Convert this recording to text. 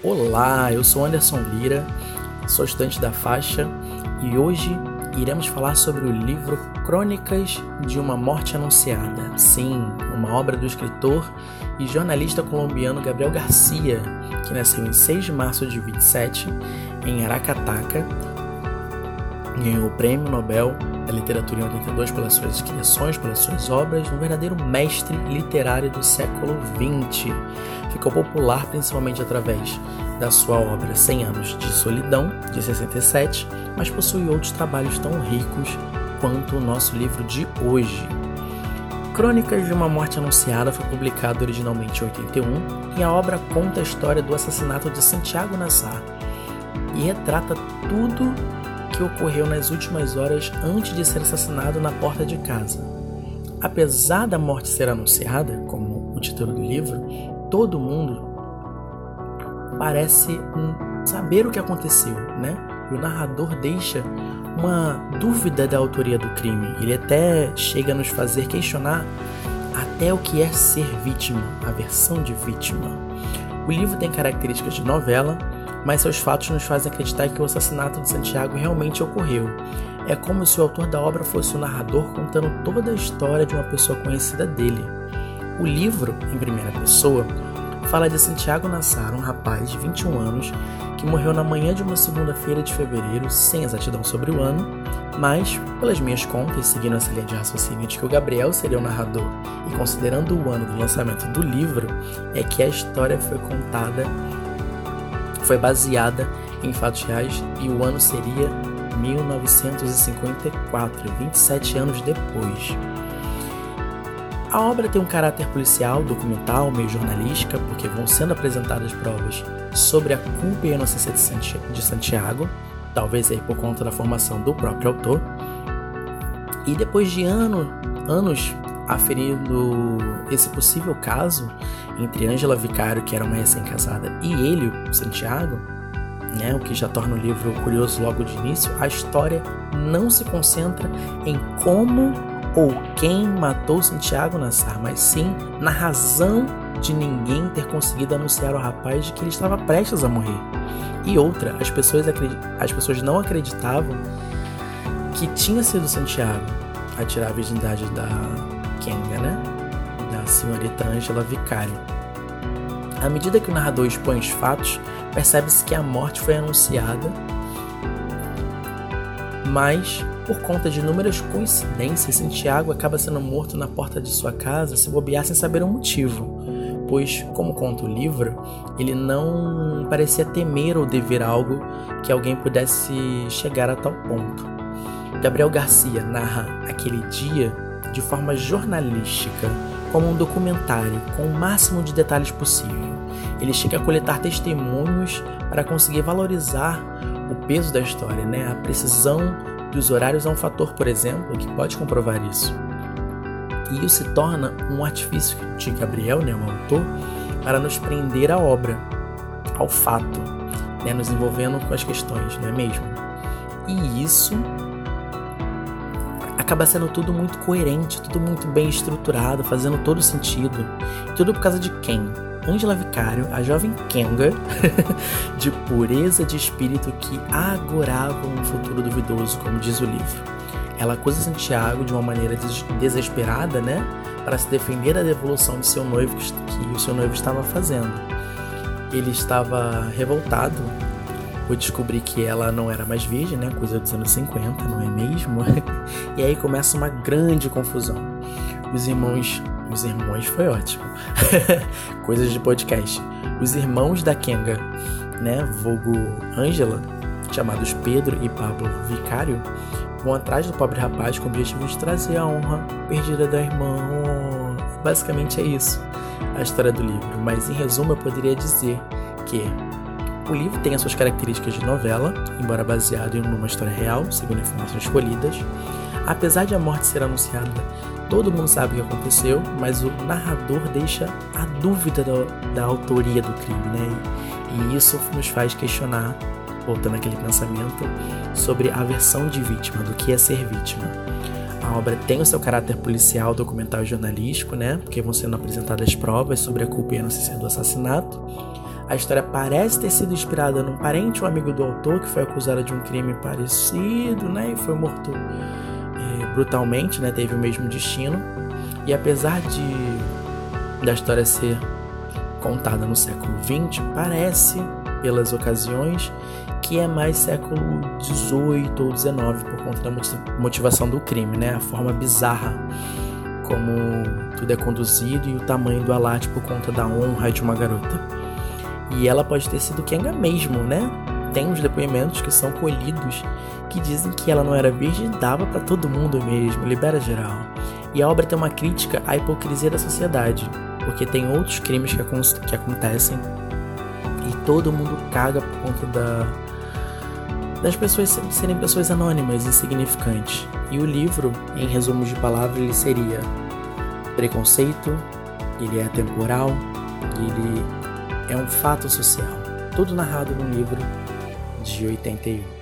Olá, eu sou Anderson Lira, sou estudante da faixa e hoje iremos falar sobre o livro Crônicas de uma Morte Anunciada. Sim, uma obra do escritor e jornalista colombiano Gabriel Garcia, que nasceu em 6 de março de 27 em Aracataca, ganhou o Prêmio Nobel da Literatura em 82 pelas suas criações, pelas suas obras, um verdadeiro mestre literário do século XX. Ficou popular principalmente através da sua obra 100 Anos de Solidão, de 67, mas possui outros trabalhos tão ricos quanto o nosso livro de hoje. Crônicas de uma Morte Anunciada foi publicado originalmente em 81 e a obra conta a história do assassinato de Santiago Nassar e retrata tudo que ocorreu nas últimas horas antes de ser assassinado na porta de casa. Apesar da morte ser anunciada, como o título do livro, todo mundo parece saber o que aconteceu, né? E o narrador deixa uma dúvida da autoria do crime. Ele até chega a nos fazer questionar até o que é ser vítima, a versão de vítima. O livro tem características de novela, mas seus fatos nos fazem acreditar que o assassinato de Santiago realmente ocorreu. É como se o autor da obra fosse o narrador contando toda a história de uma pessoa conhecida dele. O livro, em primeira pessoa, fala de Santiago Nassar, um rapaz de 21 anos que morreu na manhã de uma segunda-feira de fevereiro, sem exatidão sobre o ano, mas, pelas minhas contas, seguindo essa linha de raciocínio de que o Gabriel seria o narrador e considerando o ano do lançamento do livro, é que a história foi contada foi baseada em fatos reais e o ano seria 1954, 27 anos depois. A obra tem um caráter policial, documental, meio jornalística, porque vão sendo apresentadas provas sobre a culpa e a inocência de Santiago, talvez aí por conta da formação do próprio autor. E depois de ano, anos aferindo esse possível caso entre Ângela Vicário, que era uma recém-casada, e ele, Santiago, né, o que já torna o livro curioso logo de início, a história não se concentra em como ou quem matou Santiago Nassar, mas sim na razão de ninguém ter conseguido anunciar ao rapaz de que ele estava prestes a morrer. E outra, as pessoas, as pessoas não acreditavam que tinha sido Santiago a tirar a virgindade da, Kenga, né? Da senhorita Angela Vicário. À medida que o narrador expõe os fatos, percebe-se que a morte foi anunciada, mas por conta de inúmeras coincidências, Santiago acaba sendo morto na porta de sua casa se bobear sem saber o motivo, pois, como conta o livro, ele não parecia temer ou dever algo que alguém pudesse chegar a tal ponto. Gabriel Garcia narra aquele dia de forma jornalística, como um documentário, com o máximo de detalhes possível. Ele chega a coletar testemunhos para conseguir valorizar o peso da história, né? A precisão dos horários é um fator, por exemplo, que pode comprovar isso. E isso se torna um artifício de Gabriel, né, o autor, para nos prender à obra, ao fato, né, nos envolvendo com as questões, não é mesmo? E isso acaba sendo tudo muito coerente, tudo muito bem estruturado, fazendo todo sentido. Tudo por causa de quem? Angela Vicário, a jovem Kenga, de pureza de espírito que agorava um futuro duvidoso, como diz o livro. Ela acusa Santiago de uma maneira des desesperada, né, para se defender da devolução de seu noivo que, que o seu noivo estava fazendo. Ele estava revoltado por descobrir que ela não era mais virgem, né? Coisa dos anos 50, não é mesmo? e aí começa uma grande confusão. Os irmãos. Os irmãos foi ótimo. Coisas de podcast. Os irmãos da Kenga, né? Vulgo Angela, chamados Pedro e Pablo Vicário, vão atrás do pobre rapaz com o objetivo de trazer a honra perdida da irmã. Basicamente é isso a história do livro, mas em resumo eu poderia dizer que o livro tem as suas características de novela, embora baseado em uma história real, segundo informações escolhidas. Apesar de a morte ser anunciada, todo mundo sabe o que aconteceu, mas o narrador deixa a dúvida da, da autoria do crime, né? E, isso nos faz questionar, voltando àquele pensamento, sobre a versão de vítima, do que é ser vítima. A obra tem o seu caráter policial, documental e jornalístico, né? Porque vão sendo apresentadas provas sobre a culpa e a inocência do assassinato A história parece ter sido inspirada num parente ou amigo do autor que foi acusado de um crime parecido, né? E foi morto é, brutalmente, né? Teve o mesmo destino. E apesar de da história ser contada no século XX, parece, pelas ocasiões, que é mais século XVIII ou XIX por conta da motivação do crime, né? A forma bizarra como tudo é conduzido e o tamanho do alate por conta da honra de uma garota. E ela pode ter sido Kenga mesmo, né? Tem uns depoimentos que são colhidos que dizem que ela não era virgem dava para todo mundo mesmo, libera geral. E a obra tem uma crítica à hipocrisia da sociedade, porque tem outros crimes que, que acontecem e todo mundo caga por conta da, das pessoas serem pessoas anônimas, insignificantes. E o livro, em resumo de palavras, ele seria preconceito, ele é temporal, ele é um fato social. Tudo narrado num livro de 81.